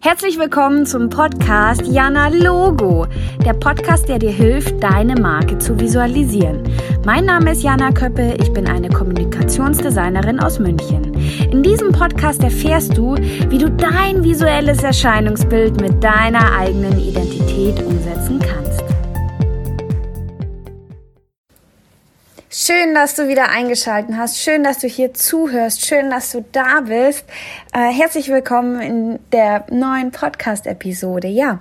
Herzlich willkommen zum Podcast Jana Logo, der Podcast, der dir hilft, deine Marke zu visualisieren. Mein Name ist Jana Köppe, ich bin eine Kommunikationsdesignerin aus München. In diesem Podcast erfährst du, wie du dein visuelles Erscheinungsbild mit deiner eigenen Identität umsetzen kannst. Schön, dass du wieder eingeschaltet hast. Schön, dass du hier zuhörst. Schön, dass du da bist. Äh, herzlich willkommen in der neuen Podcast-Episode. Ja.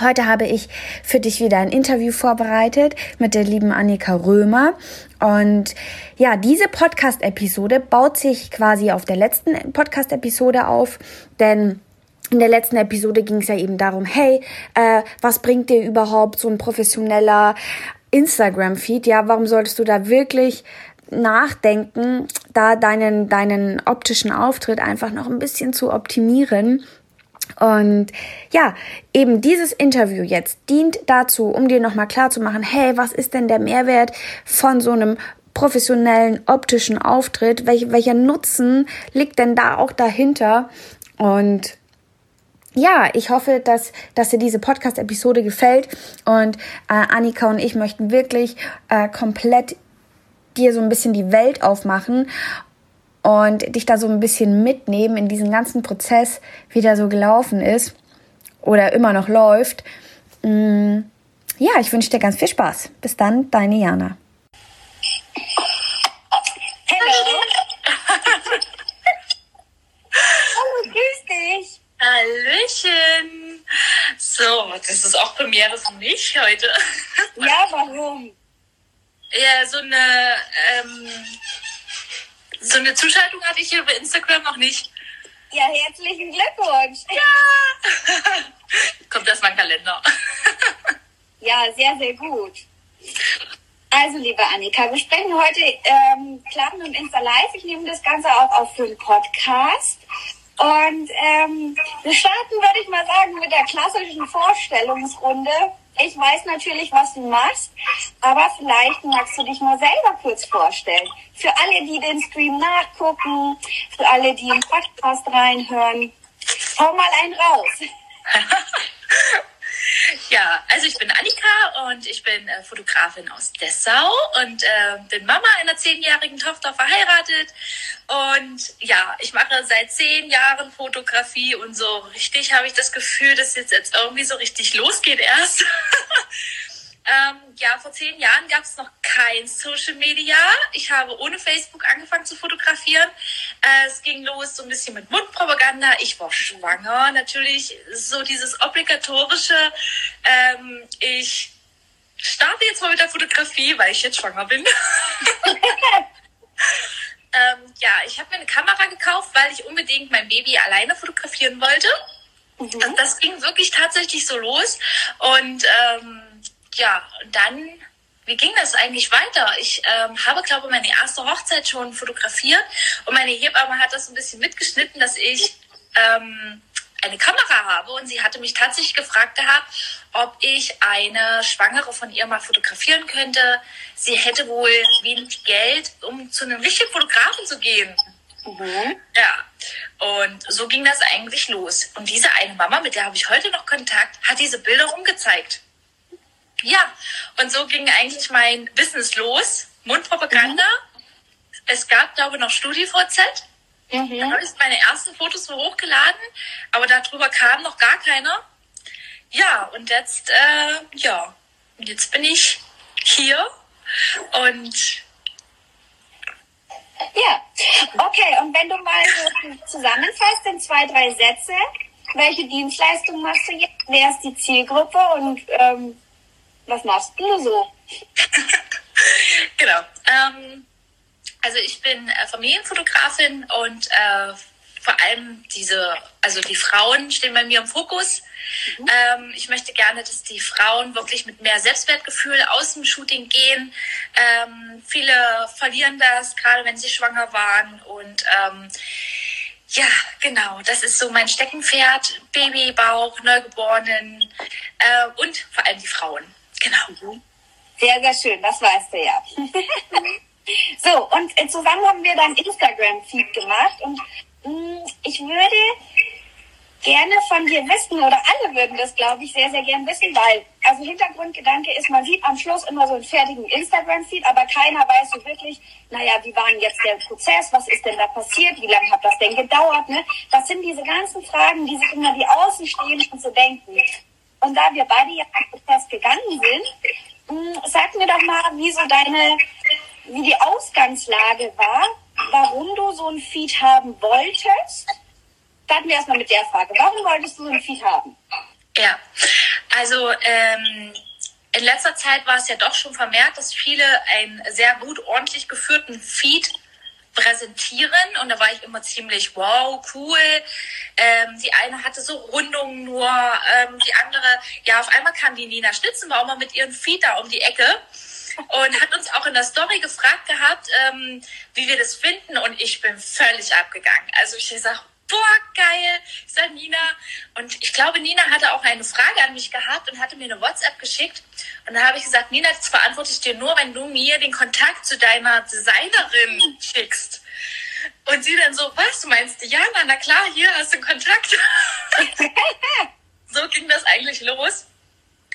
Heute habe ich für dich wieder ein Interview vorbereitet mit der lieben Annika Römer. Und ja, diese Podcast-Episode baut sich quasi auf der letzten Podcast-Episode auf, denn in der letzten Episode ging es ja eben darum, hey, äh, was bringt dir überhaupt so ein professioneller Instagram-Feed, ja, warum solltest du da wirklich nachdenken, da deinen, deinen optischen Auftritt einfach noch ein bisschen zu optimieren? Und ja, eben dieses Interview jetzt dient dazu, um dir nochmal klar zu machen, hey, was ist denn der Mehrwert von so einem professionellen optischen Auftritt? Welch, welcher Nutzen liegt denn da auch dahinter? Und ja, ich hoffe, dass, dass dir diese Podcast-Episode gefällt. Und äh, Annika und ich möchten wirklich äh, komplett dir so ein bisschen die Welt aufmachen und dich da so ein bisschen mitnehmen in diesen ganzen Prozess, wie der so gelaufen ist oder immer noch läuft. Mm, ja, ich wünsche dir ganz viel Spaß. Bis dann, deine Jana. Hallöchen! So, das ist auch Premiere für mich heute. Ja, warum? Ja, so eine, ähm, so eine Zuschaltung hatte ich hier bei Instagram noch nicht. Ja, herzlichen Glückwunsch. Ja! Kommt das mein Kalender. Ja, sehr, sehr gut. Also, liebe Annika, wir sprechen heute ähm, Klappen und Insta Live. Ich nehme das Ganze auch auf für einen Podcast. Und ähm, wir starten, würde ich mal sagen, mit der klassischen Vorstellungsrunde. Ich weiß natürlich, was du machst, aber vielleicht magst du dich mal selber kurz vorstellen. Für alle, die den Stream nachgucken, für alle, die im Podcast reinhören, hau mal einen raus. Ja, also ich bin Annika und ich bin äh, Fotografin aus Dessau und äh, bin Mama einer zehnjährigen Tochter verheiratet. Und ja, ich mache seit zehn Jahren Fotografie und so richtig habe ich das Gefühl, dass jetzt, jetzt irgendwie so richtig losgeht erst. Ähm, ja, vor zehn Jahren gab es noch kein Social Media. Ich habe ohne Facebook angefangen zu fotografieren. Äh, es ging los so ein bisschen mit Mundpropaganda. Ich war schwanger. Natürlich so dieses obligatorische. Ähm, ich starte jetzt mal mit der Fotografie, weil ich jetzt schwanger bin. ähm, ja, ich habe mir eine Kamera gekauft, weil ich unbedingt mein Baby alleine fotografieren wollte. Mhm. Und das ging wirklich tatsächlich so los. Und ähm, ja, und dann, wie ging das eigentlich weiter? Ich ähm, habe, glaube ich, meine erste Hochzeit schon fotografiert und meine Hebamme hat das ein bisschen mitgeschnitten, dass ich ähm, eine Kamera habe und sie hatte mich tatsächlich gefragt gehabt, ob ich eine Schwangere von ihr mal fotografieren könnte. Sie hätte wohl wenig Geld, um zu einem richtigen Fotografen zu gehen. Mhm. Ja, und so ging das eigentlich los. Und diese eine Mama, mit der habe ich heute noch Kontakt, hat diese Bilder rumgezeigt. Ja, und so ging eigentlich mein Business los. Mundpropaganda. Mhm. Es gab, glaube ich, noch StudiVZ. Mhm. Da habe ich meine ersten Fotos so hochgeladen, aber darüber kam noch gar keiner. Ja, und jetzt, äh, ja, jetzt bin ich hier und ja, okay. Und wenn du mal so zusammenfasst in zwei, drei Sätze, welche Dienstleistung machst du jetzt? Wer ist die Zielgruppe und ähm, was machst du so? genau. Ähm, also ich bin äh, Familienfotografin und äh, vor allem diese, also die Frauen stehen bei mir im Fokus. Mhm. Ähm, ich möchte gerne, dass die Frauen wirklich mit mehr Selbstwertgefühl aus dem Shooting gehen. Ähm, viele verlieren das, gerade wenn sie schwanger waren. Und ähm, ja, genau, das ist so mein Steckenpferd. Babybauch, Neugeborenen äh, und vor allem die Frauen. Genau. Sehr, sehr schön, das weißt du ja. so, und zusammen haben wir dann Instagram-Feed gemacht und mh, mm, ich würde gerne von dir wissen, oder alle würden das, glaube ich, sehr, sehr gern wissen, weil, also Hintergrundgedanke ist, man sieht am Schluss immer so einen fertigen Instagram-Feed, aber keiner weiß so wirklich, naja, wie war denn jetzt der Prozess, was ist denn da passiert, wie lange hat das denn gedauert, ne? Das sind diese ganzen Fragen, die sich immer die und so denken. Und da wir beide ja Prozess gegangen sind, hm, sag mir doch mal, wie so deine, wie die Ausgangslage war, warum du so ein Feed haben wolltest starten wir erstmal mit der Frage. Warum wolltest du so ein Feed haben? Ja, also ähm, in letzter Zeit war es ja doch schon vermehrt, dass viele einen sehr gut ordentlich geführten Feed präsentieren und da war ich immer ziemlich wow, cool. Ähm, die eine hatte so Rundungen nur, ähm, die andere, ja, auf einmal kam die Nina Schnitzenbaumer mit ihren Feed da um die Ecke und hat uns auch in der Story gefragt gehabt, ähm, wie wir das finden und ich bin völlig abgegangen. Also ich sage, boah, geil, ich sag Nina. Und ich glaube, Nina hatte auch eine Frage an mich gehabt und hatte mir eine WhatsApp geschickt. Und da habe ich gesagt, Nina, das beantworte ich dir nur, wenn du mir den Kontakt zu deiner Designerin schickst. Und sie dann so, was, du meinst Diana? Na klar, hier hast du Kontakt. so ging das eigentlich los.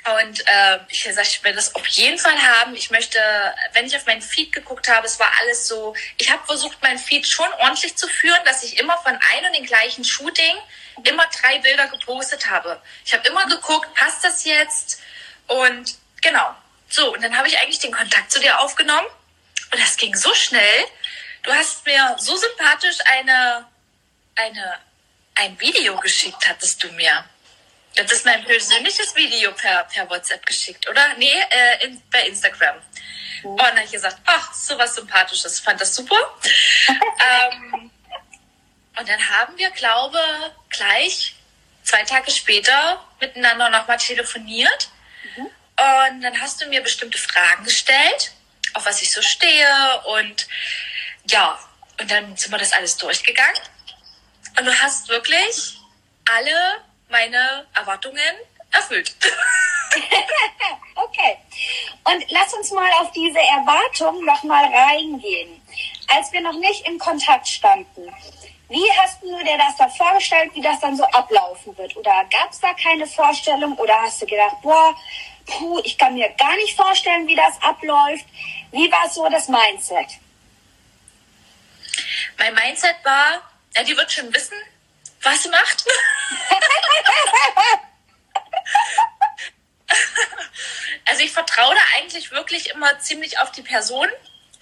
Und äh, ich sage, ich will das auf jeden Fall haben. Ich möchte, wenn ich auf meinen Feed geguckt habe, es war alles so, ich habe versucht, meinen Feed schon ordentlich zu führen, dass ich immer von einem und den gleichen Shooting immer drei Bilder gepostet habe. Ich habe immer geguckt, passt das jetzt? Und genau. So, und dann habe ich eigentlich den Kontakt zu dir aufgenommen. Und das ging so schnell. Du hast mir so sympathisch eine, eine, ein Video geschickt, hattest du mir. Das ist mein persönliches Video per, per WhatsApp geschickt, oder? Nee, äh, in, bei Instagram. Mhm. Und dann habe ich gesagt, ach, so was Sympathisches, fand das super. ähm, und dann haben wir, glaube gleich zwei Tage später miteinander nochmal telefoniert. Mhm. Und dann hast du mir bestimmte Fragen gestellt, auf was ich so stehe. Und ja, und dann sind wir das alles durchgegangen. Und du hast wirklich alle meine Erwartungen erfüllt. okay. Und lass uns mal auf diese Erwartung noch mal reingehen. Als wir noch nicht in Kontakt standen, wie hast du dir das da vorgestellt, wie das dann so ablaufen wird? Oder gab es da keine Vorstellung? Oder hast du gedacht, boah, puh, ich kann mir gar nicht vorstellen, wie das abläuft? Wie war so das Mindset? Mein Mindset war, ja, die wird schon wissen, was macht. also ich vertraue da eigentlich wirklich immer ziemlich auf die Person.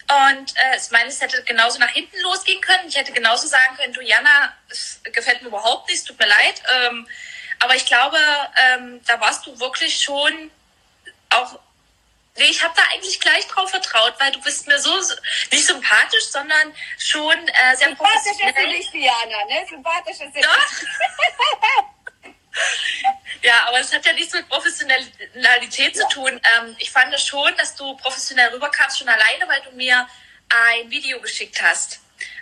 Und äh, ich meine, es hätte genauso nach hinten losgehen können. Ich hätte genauso sagen können, du Jana, es gefällt mir überhaupt nicht, tut mir leid. Ähm, aber ich glaube, ähm, da warst du wirklich schon auch Nee, ich habe da eigentlich gleich drauf vertraut, weil du bist mir so, nicht sympathisch, sondern schon äh, sehr sympathisch professionell. Sympathisch ist du nicht, Diana, ne? Sympathisch ist Doch. ja, aber es hat ja nichts mit Professionalität zu tun. Ähm, ich fand schon, dass du professionell rüberkamst, schon alleine, weil du mir ein Video geschickt hast.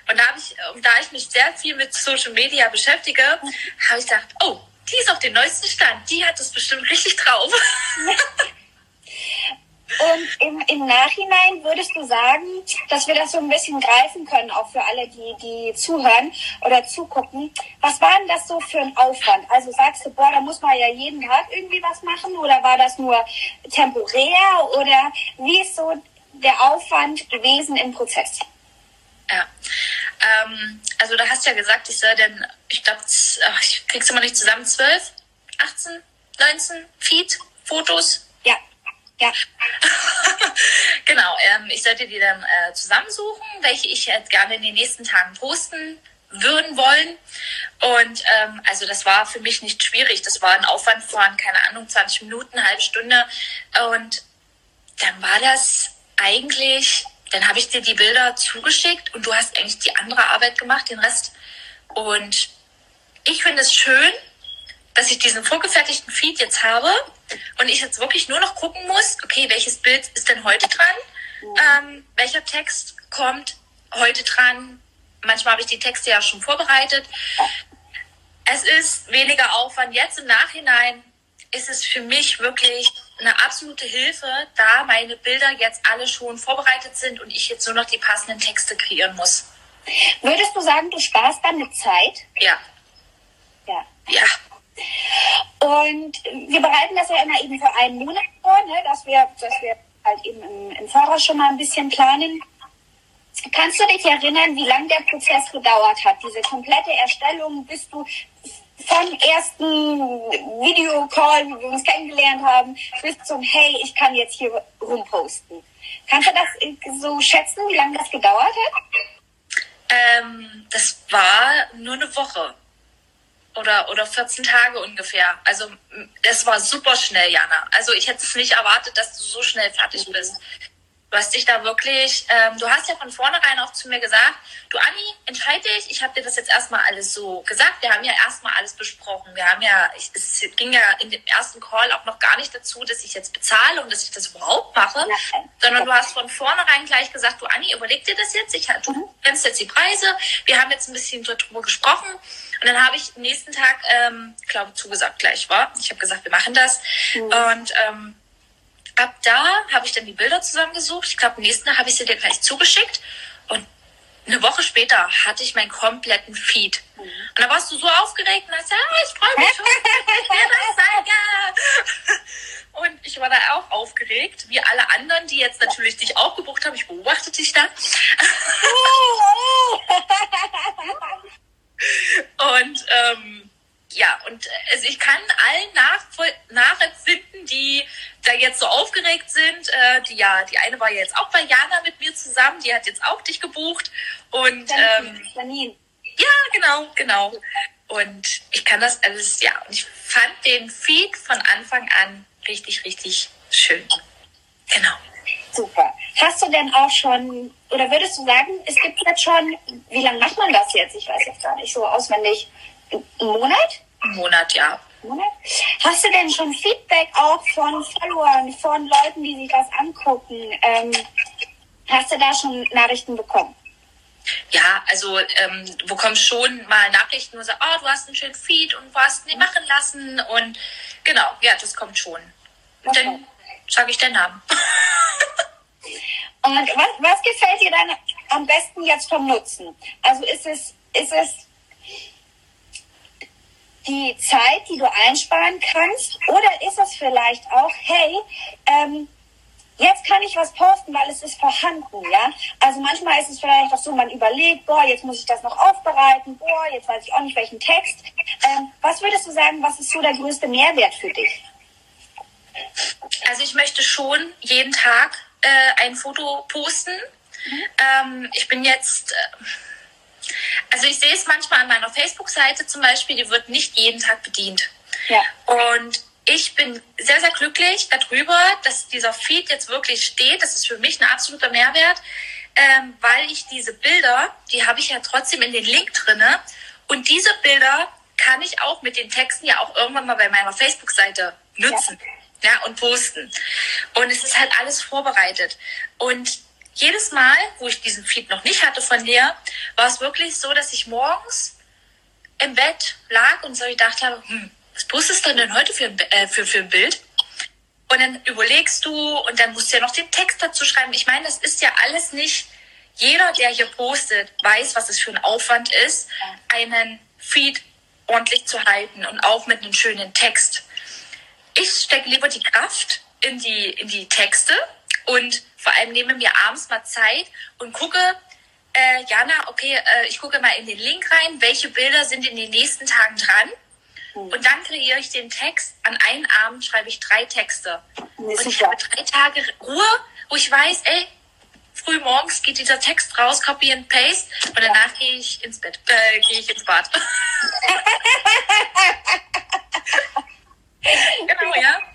Und da ich, da ich mich sehr viel mit Social Media beschäftige, habe ich gedacht, oh, die ist auf dem neuesten Stand, die hat es bestimmt richtig drauf. Und im, im Nachhinein würdest du sagen, dass wir das so ein bisschen greifen können, auch für alle, die, die zuhören oder zugucken. Was war denn das so für ein Aufwand? Also sagst du, boah, da muss man ja jeden Tag irgendwie was machen? Oder war das nur temporär? Oder wie ist so der Aufwand gewesen im Prozess? Ja, ähm, also da hast du ja gesagt, ich soll denn, ich glaube, ich krieg's immer nicht zusammen, 12, 18, 19 Feed, Fotos, ja. genau, ähm, ich sollte die dann äh, zusammensuchen, welche ich jetzt gerne in den nächsten Tagen posten würden wollen. Und ähm, also das war für mich nicht schwierig. Das war ein Aufwand von, keine Ahnung, 20 Minuten, eine halbe Stunde. Und dann war das eigentlich, dann habe ich dir die Bilder zugeschickt und du hast eigentlich die andere Arbeit gemacht, den Rest. Und ich finde es schön, dass ich diesen vorgefertigten Feed jetzt habe und ich jetzt wirklich nur noch gucken muss, okay, welches Bild ist denn heute dran? Mhm. Ähm, welcher Text kommt heute dran? Manchmal habe ich die Texte ja schon vorbereitet. Es ist weniger Aufwand. Jetzt im Nachhinein ist es für mich wirklich eine absolute Hilfe, da meine Bilder jetzt alle schon vorbereitet sind und ich jetzt nur noch die passenden Texte kreieren muss. Würdest du sagen, du sparst dann eine Zeit? Ja. Ja. Ja. Und wir bereiten das ja immer eben für einen Monat vor, ne, dass wir, dass wir halt eben im, im Voraus schon mal ein bisschen planen. Kannst du dich erinnern, wie lange der Prozess gedauert hat? Diese komplette Erstellung, bis du vom ersten Videocall, wie wir uns kennengelernt haben, bis zum Hey, ich kann jetzt hier rumposten. Kannst du das so schätzen, wie lange das gedauert hat? Ähm, das war nur eine Woche oder, oder 14 Tage ungefähr. Also das war super schnell, Jana. Also ich hätte es nicht erwartet, dass du so schnell fertig bist. Du hast dich da wirklich, ähm, du hast ja von vornherein auch zu mir gesagt, du Anni, entscheide dich, ich habe dir das jetzt erstmal alles so gesagt, wir haben ja erstmal alles besprochen. Wir haben ja, ich, es ging ja in dem ersten Call auch noch gar nicht dazu, dass ich jetzt bezahle und dass ich das überhaupt mache, ja. sondern du hast von vornherein gleich gesagt, du Anni, überleg dir das jetzt, ich, du mhm. kennst jetzt die Preise, wir haben jetzt ein bisschen darüber gesprochen und dann habe ich nächsten Tag, ähm, glaube zugesagt gleich war. Ich habe gesagt, wir machen das mhm. und ähm, ab da habe ich dann die Bilder zusammengesucht. Ich glaube, am nächsten Tag habe ich sie dir gleich zugeschickt. Und eine Woche später hatte ich meinen kompletten Feed. Mhm. Und da warst du so aufgeregt und hast gesagt, ah, ich freue mich schon. Und ich war da auch aufgeregt, wie alle anderen, die jetzt natürlich dich auch gebucht haben. Ich beobachte dich da. und ähm, ja, und also ich kann allen nachempfinden, die da jetzt so aufgeregt sind. Äh, die ja, die eine war jetzt auch bei Jana mit mir zusammen, die hat jetzt auch dich gebucht. Und ähm, Janine. ja, genau, genau. Und ich kann das alles, ja, und ich fand den Feed von Anfang an richtig, richtig schön. Genau. Super. Hast du denn auch schon, oder würdest du sagen, es gibt jetzt schon, wie lange macht man das jetzt? Ich weiß jetzt gar nicht so auswendig. Ein Monat? Ein Monat, ja. Hast du denn schon Feedback auch von Followern, von Leuten, die sich das angucken? Ähm, hast du da schon Nachrichten bekommen? Ja, also ähm, du bekommst schon mal Nachrichten, wo du sagst, oh, du hast einen schönen Feed und du hast ihn machen lassen und genau, ja, das kommt schon. Und okay. dann sage ich den Namen. und was, was gefällt dir dann am besten jetzt vom Nutzen? Also ist es, ist es die Zeit, die du einsparen kannst? Oder ist es vielleicht auch, hey, ähm, jetzt kann ich was posten, weil es ist vorhanden, ja? Also manchmal ist es vielleicht auch so, man überlegt, boah, jetzt muss ich das noch aufbereiten, boah, jetzt weiß ich auch nicht welchen Text. Ähm, was würdest du sagen, was ist so der größte Mehrwert für dich? Also ich möchte schon jeden Tag äh, ein Foto posten. Mhm. Ähm, ich bin jetzt... Äh, also ich sehe es manchmal an meiner Facebook-Seite zum Beispiel, die wird nicht jeden Tag bedient. Ja. Und ich bin sehr, sehr glücklich darüber, dass dieser Feed jetzt wirklich steht. Das ist für mich ein absoluter Mehrwert, ähm, weil ich diese Bilder, die habe ich ja trotzdem in den Link drinne. Und diese Bilder kann ich auch mit den Texten ja auch irgendwann mal bei meiner Facebook-Seite nutzen. Ja. ja, und posten. Und es ist halt alles vorbereitet. Und jedes Mal, wo ich diesen Feed noch nicht hatte von dir, war es wirklich so, dass ich morgens im Bett lag und so gedacht habe, hm, was postest du denn heute für, äh, für, für ein Bild? Und dann überlegst du und dann musst du ja noch den Text dazu schreiben. Ich meine, das ist ja alles nicht, jeder, der hier postet, weiß, was es für ein Aufwand ist, einen Feed ordentlich zu halten und auch mit einem schönen Text. Ich stecke lieber die Kraft in die, in die Texte und vor allem nehme mir abends mal Zeit und gucke, äh, Jana, okay, äh, ich gucke mal in den Link rein, welche Bilder sind in den nächsten Tagen dran. Mhm. Und dann kreiere ich den Text. An einem Abend schreibe ich drei Texte. Und ich habe drei Tage Ruhe, wo ich weiß, ey, früh morgens geht dieser Text raus, copy and paste und danach gehe ich ins Bett, äh, gehe ich ins Bad. genau, ja.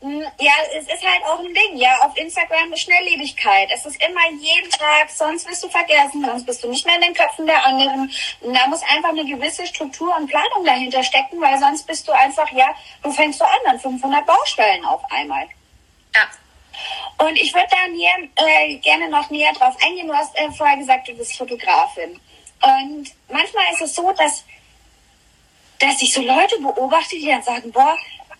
Hm, ja, es ist halt auch ein Ding, ja. Auf Instagram ist Schnelllebigkeit. Es ist immer jeden Tag, sonst wirst du vergessen, sonst bist du nicht mehr in den Köpfen der anderen. Und da muss einfach eine gewisse Struktur und Planung dahinter stecken, weil sonst bist du einfach, ja, du fängst so an an 500 Baustellen auf einmal. Ja. Und ich würde da näher, äh, gerne noch näher drauf eingehen. Du hast äh, vorher gesagt, du bist Fotografin. Und manchmal ist es so, dass, dass ich so Leute beobachte, die dann sagen, boah,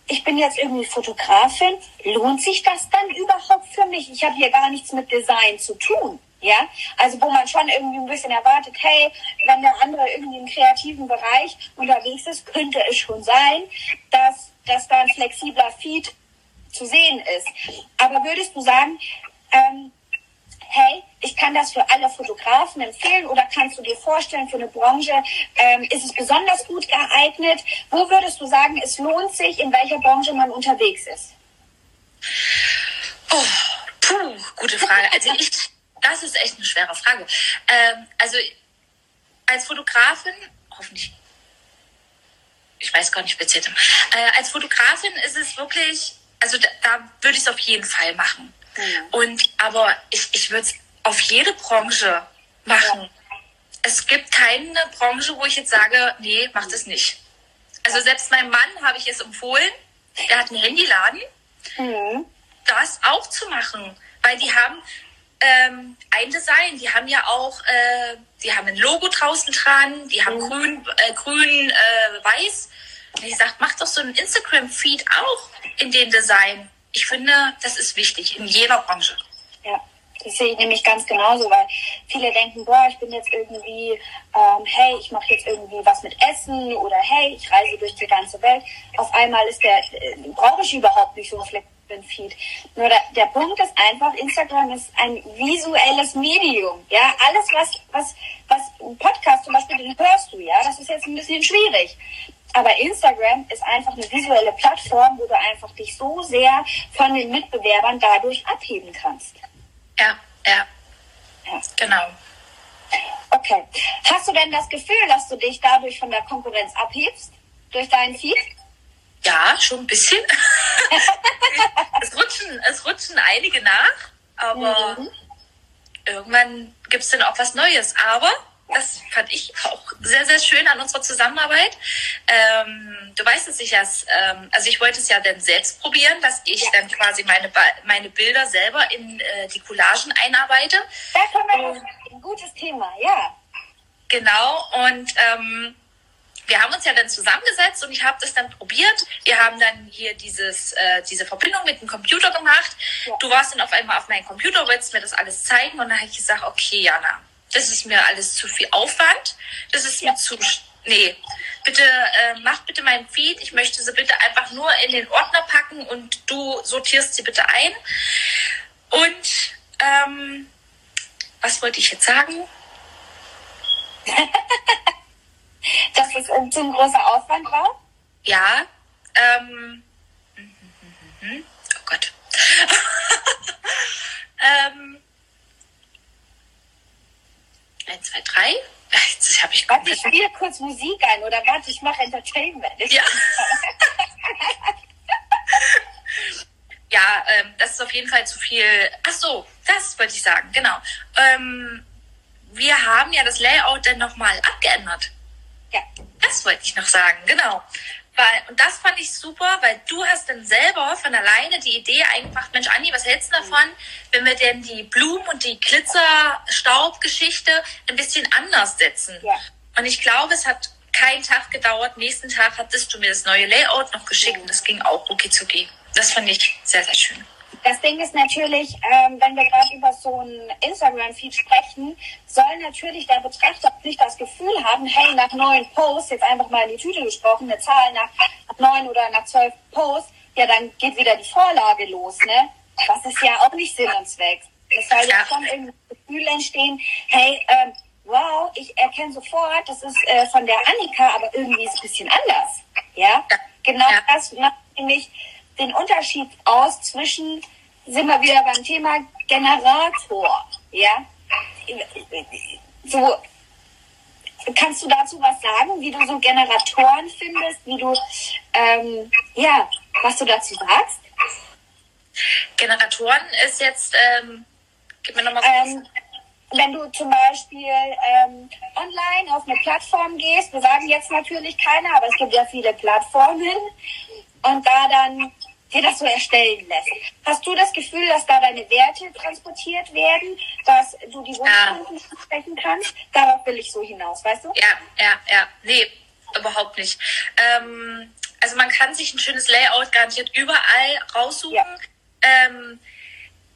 ich bin jetzt irgendwie Fotografin, lohnt sich das dann überhaupt für mich? Ich habe hier gar nichts mit Design zu tun. Ja, also wo man schon irgendwie ein bisschen erwartet, hey, wenn der andere irgendwie im kreativen Bereich unterwegs ist, könnte es schon sein, dass, dass da ein flexibler Feed zu sehen ist. Aber würdest du sagen, ähm, hey, ich kann das für alle Fotografen empfehlen oder kannst du dir vorstellen, für eine Branche ähm, ist es besonders gut geeignet? Wo würdest du sagen, es lohnt sich, in welcher Branche man unterwegs ist? Oh, puh, gute Frage. Also ich, das ist echt eine schwere Frage. Ähm, also als Fotografin, hoffentlich, ich weiß gar nicht speziell, äh, als Fotografin ist es wirklich, also da, da würde ich es auf jeden Fall machen. Mhm. Und aber ich, ich würde es auf jede Branche machen. Ja. Es gibt keine Branche, wo ich jetzt sage, nee, macht es nicht. Also selbst meinem Mann habe ich es empfohlen, der hat einen Handyladen, mhm. das auch zu machen. Weil die haben ähm, ein Design, die haben ja auch, äh, die haben ein Logo draußen dran, die haben mhm. grün, äh, grün, äh, weiß. Und ich sage, mach doch so ein Instagram-Feed auch in den Design ich finde, das ist wichtig in jeder Branche. Ja. Das sehe ich nämlich ganz genauso, weil viele denken, boah, ich bin jetzt irgendwie, ähm, hey, ich mache jetzt irgendwie was mit Essen oder hey, ich reise durch die ganze Welt. Auf einmal ist der, äh, brauche ich überhaupt nicht so einen Feed. Nur der, der Punkt ist einfach, Instagram ist ein visuelles Medium. Ja, alles was, was, was ein Podcast zum Beispiel, den hörst du, ja, das ist jetzt ein bisschen schwierig. Aber Instagram ist einfach eine visuelle Plattform, wo du einfach dich so sehr von den Mitbewerbern dadurch abheben kannst. Ja, ja. ja. Genau. Okay. Hast du denn das Gefühl, dass du dich dadurch von der Konkurrenz abhebst? Durch deinen Feed? Ja, schon ein bisschen. es, rutschen, es rutschen einige nach, aber mhm. irgendwann gibt es dann auch was Neues. Aber das fand ich auch sehr, sehr schön an unserer Zusammenarbeit. Ähm, du weißt es sicher, ähm, also ich wollte es ja dann selbst probieren, dass ich ja. dann quasi meine, meine Bilder selber in äh, die Collagen einarbeite. Da kommen wir ein gutes Thema, ja. Genau, und ähm, wir haben uns ja dann zusammengesetzt und ich habe das dann probiert. Wir haben dann hier dieses, äh, diese Verbindung mit dem Computer gemacht. Ja. Du warst dann auf einmal auf meinem Computer, wolltest mir das alles zeigen und dann habe ich gesagt, okay, Jana, das ist mir alles zu viel Aufwand. Das ist mir zu. Nee, bitte äh, mach bitte meinen Feed. Ich möchte sie bitte einfach nur in den Ordner packen und du sortierst sie bitte ein. Und ähm, was wollte ich jetzt sagen? Dass es ein zu großer Aufwand war? Ja. Ähm, oh Gott. ähm, 1, 2, 3. Jetzt habe ich Warte, ich spiele kurz Musik ein oder warte, ich mache Entertainment. Ja. ja, ähm, das ist auf jeden Fall zu viel. Ach so, das wollte ich sagen, genau. Ähm, wir haben ja das Layout dann nochmal abgeändert. Ja. Das wollte ich noch sagen, genau. Weil, und das fand ich super, weil du hast dann selber von alleine die Idee eingebracht, Mensch, Anni, was hältst du davon, wenn wir denn die Blumen und die Glitzer-Staub-Geschichte ein bisschen anders setzen? Ja. Und ich glaube, es hat keinen Tag gedauert. Nächsten Tag hattest du mir das neue Layout noch geschickt und das ging auch rucki zucki. Das fand ich sehr, sehr schön. Das Ding ist natürlich, ähm, wenn wir gerade über so ein Instagram-Feed sprechen, soll natürlich der Betrachter nicht das Gefühl haben, hey, nach neun Posts, jetzt einfach mal in die Tüte gesprochen, eine Zahl nach, nach neun oder nach zwölf Posts, ja, dann geht wieder die Vorlage los, ne? Das ist ja auch nicht Sinn und Zweck. Es soll ja schon irgendwie das Gefühl entstehen, hey, ähm, wow, ich erkenne sofort, das ist äh, von der Annika, aber irgendwie ist es ein bisschen anders. Ja, genau ja. das macht nämlich den Unterschied aus zwischen, sind wir wieder beim Thema Generator, ja? So, kannst du dazu was sagen, wie du so Generatoren findest, wie du, ähm, ja, was du dazu sagst? Generatoren ist jetzt, ähm, gib mir nochmal ähm, wenn du zum Beispiel ähm, online auf eine Plattform gehst, wir sagen jetzt natürlich keine, aber es gibt ja viele Plattformen und da dann dir das so erstellen lässt. Hast du das Gefühl, dass da deine Werte transportiert werden, dass du die Wunschkunden ja. sprechen kannst? Darauf will ich so hinaus, weißt du? Ja, ja, ja. Nee, überhaupt nicht. Ähm, also man kann sich ein schönes Layout garantiert überall raussuchen. Ja. Ähm,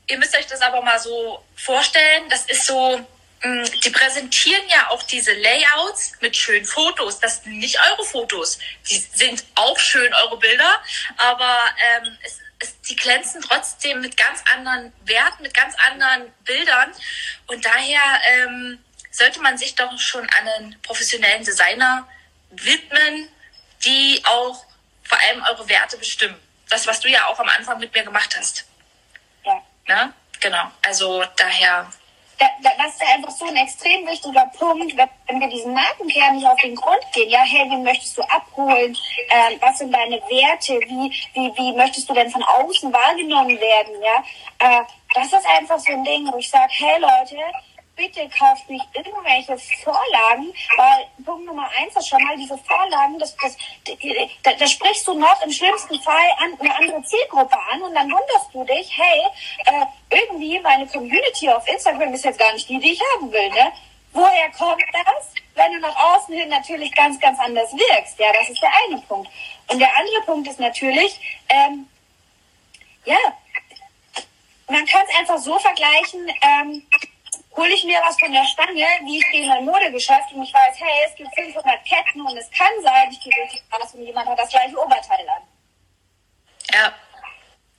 ihr müsst euch das aber mal so vorstellen, das ist so, die präsentieren ja auch diese Layouts mit schönen Fotos. Das sind nicht eure Fotos. Die sind auch schön, eure Bilder, aber ähm, es, es, die glänzen trotzdem mit ganz anderen Werten, mit ganz anderen Bildern. Und daher ähm, sollte man sich doch schon an einen professionellen Designer widmen, die auch vor allem eure Werte bestimmen. Das, was du ja auch am Anfang mit mir gemacht hast. Ja. Ne? Genau. Also daher. Das ist einfach so ein extrem wichtiger Punkt, wenn wir diesen Markenkern nicht auf den Grund gehen. Ja, hey, wie möchtest du abholen? Ähm, was sind deine Werte? Wie, wie, wie möchtest du denn von außen wahrgenommen werden? Ja, äh, das ist einfach so ein Ding, wo ich sage, hey Leute, bitte kauft nicht irgendwelche Vorlagen, weil Punkt Nummer eins ist schon mal diese Vorlagen, das, das, da, da sprichst du noch im schlimmsten Fall an, eine andere Zielgruppe an und dann wunderst du dich, hey, äh, irgendwie meine Community auf Instagram ist jetzt gar nicht die, die ich haben will, ne? Woher kommt das? Wenn du nach außen hin natürlich ganz, ganz anders wirkst. Ja, das ist der eine Punkt. Und der andere Punkt ist natürlich, ähm, ja, man kann es einfach so vergleichen, ähm, hole ich mir was von der Stange, wie ich gehe in ein Modegeschäft und ich weiß, hey, es gibt 500 Ketten und es kann sein, ich gehe die Straße und jemand hat das gleiche Oberteil an. Ja,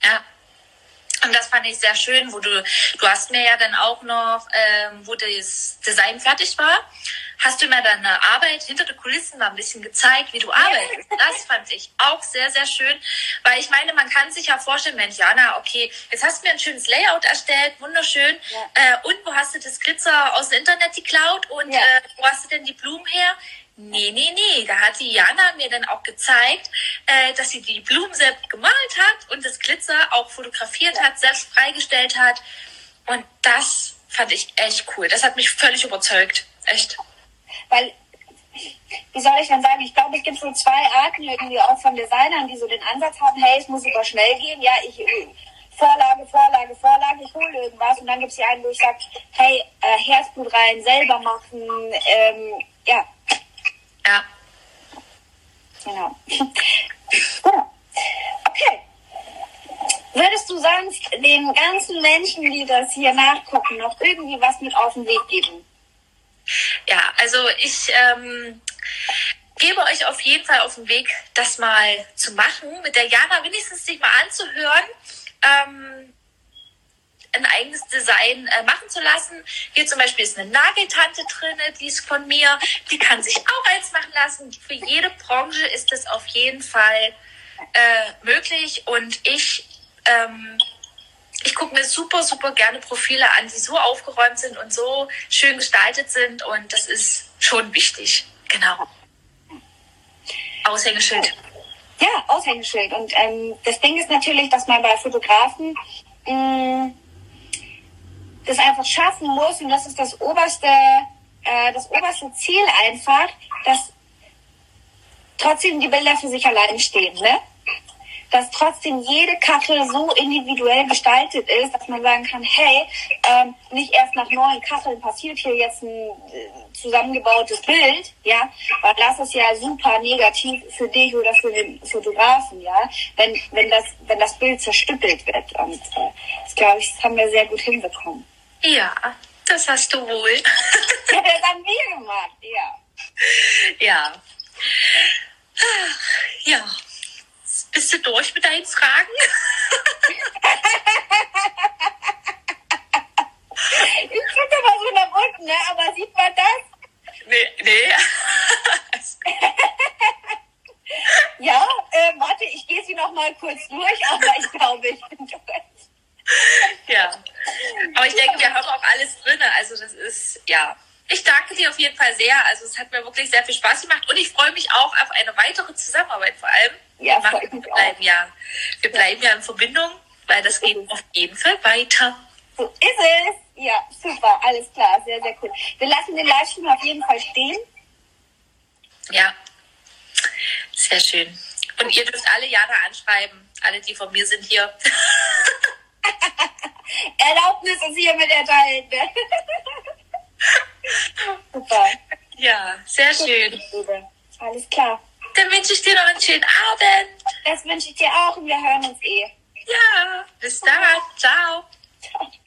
ja. Und das fand ich sehr schön, wo du, du hast mir ja dann auch noch, ähm, wo das Design fertig war, hast du mir deine Arbeit hinter den Kulissen mal ein bisschen gezeigt, wie du arbeitest. Das fand ich auch sehr, sehr schön, weil ich meine, man kann sich ja vorstellen, Mensch, Jana, okay, jetzt hast du mir ein schönes Layout erstellt, wunderschön, ja. äh, und wo hast du das Glitzer aus dem Internet geklaut und ja. äh, wo hast du denn die Blumen her? Nee, nee, nee. Da hat die Jana mir dann auch gezeigt, äh, dass sie die Blumen selbst gemalt hat und das Glitzer auch fotografiert hat, selbst freigestellt hat. Und das fand ich echt cool. Das hat mich völlig überzeugt. Echt. Weil, wie soll ich denn sagen, ich glaube, es gibt so zwei Arten irgendwie auch von Designern, die so den Ansatz haben, hey, es muss super schnell gehen. Ja, ich Vorlage, Vorlage, Vorlage, ich hole irgendwas. Und dann gibt es die einen, wo ich sage, hey, äh, Herzblut rein, selber machen, ähm, ja, ja. Genau. genau. Okay. Würdest du sonst den ganzen Menschen, die das hier nachgucken, noch irgendwie was mit auf den Weg geben? Ja, also ich ähm, gebe euch auf jeden Fall auf den Weg, das mal zu machen, mit der Jana wenigstens sich mal anzuhören. Ähm, ein eigenes Design äh, machen zu lassen. Hier zum Beispiel ist eine Nageltante drin, die ist von mir. Die kann sich auch eins machen lassen. Für jede Branche ist das auf jeden Fall äh, möglich. Und ich, ähm, ich gucke mir super, super gerne Profile an, die so aufgeräumt sind und so schön gestaltet sind. Und das ist schon wichtig. Genau. Aushängeschild. Ja, Aushängeschild. Und ähm, das Ding ist natürlich, dass man bei Fotografen mh, mm, das einfach schaffen muss, und das ist das oberste, äh, das oberste Ziel einfach, dass trotzdem die Bilder für sich allein stehen, ne? Dass trotzdem jede Kachel so individuell gestaltet ist, dass man sagen kann, hey, ähm, nicht erst nach neun Kacheln passiert hier jetzt ein äh, zusammengebautes Bild, ja, weil das ist ja super negativ für dich oder für den Fotografen, ja, wenn, wenn das, wenn das Bild zerstückelt wird. Und äh, das glaube ich, das haben wir sehr gut hinbekommen. Ja, das hast du wohl. das haben wir gemacht, ja. Ja. Ja. Bist du durch mit deinen Fragen? ich gucke mal so nach unten, ne? aber sieht man das? Nee, nee. ja, äh, warte, ich gehe sie noch mal kurz durch, aber ich glaube, ich bin durch. Aber ich denke, wir haben auch alles drin. Also das ist, ja. Ich danke dir auf jeden Fall sehr. Also es hat mir wirklich sehr viel Spaß gemacht und ich freue mich auch auf eine weitere Zusammenarbeit vor allem. Ja, wir, machen, wir bleiben ja, wir bleiben ja in Verbindung, weil das geht auf jeden Fall weiter. So ist es. Ja, super, alles klar, sehr, sehr cool. Wir lassen den Livestream auf jeden Fall stehen. Ja, sehr schön. Und ihr dürft alle Jana anschreiben, alle, die von mir sind hier. Erlaubnis ist hiermit erteilt. Super. Ja, sehr schön. Alles klar. Dann wünsche ich dir noch einen schönen Abend. Das wünsche ich dir auch und wir hören uns eh. Ja, bis dann. Ciao. Ciao.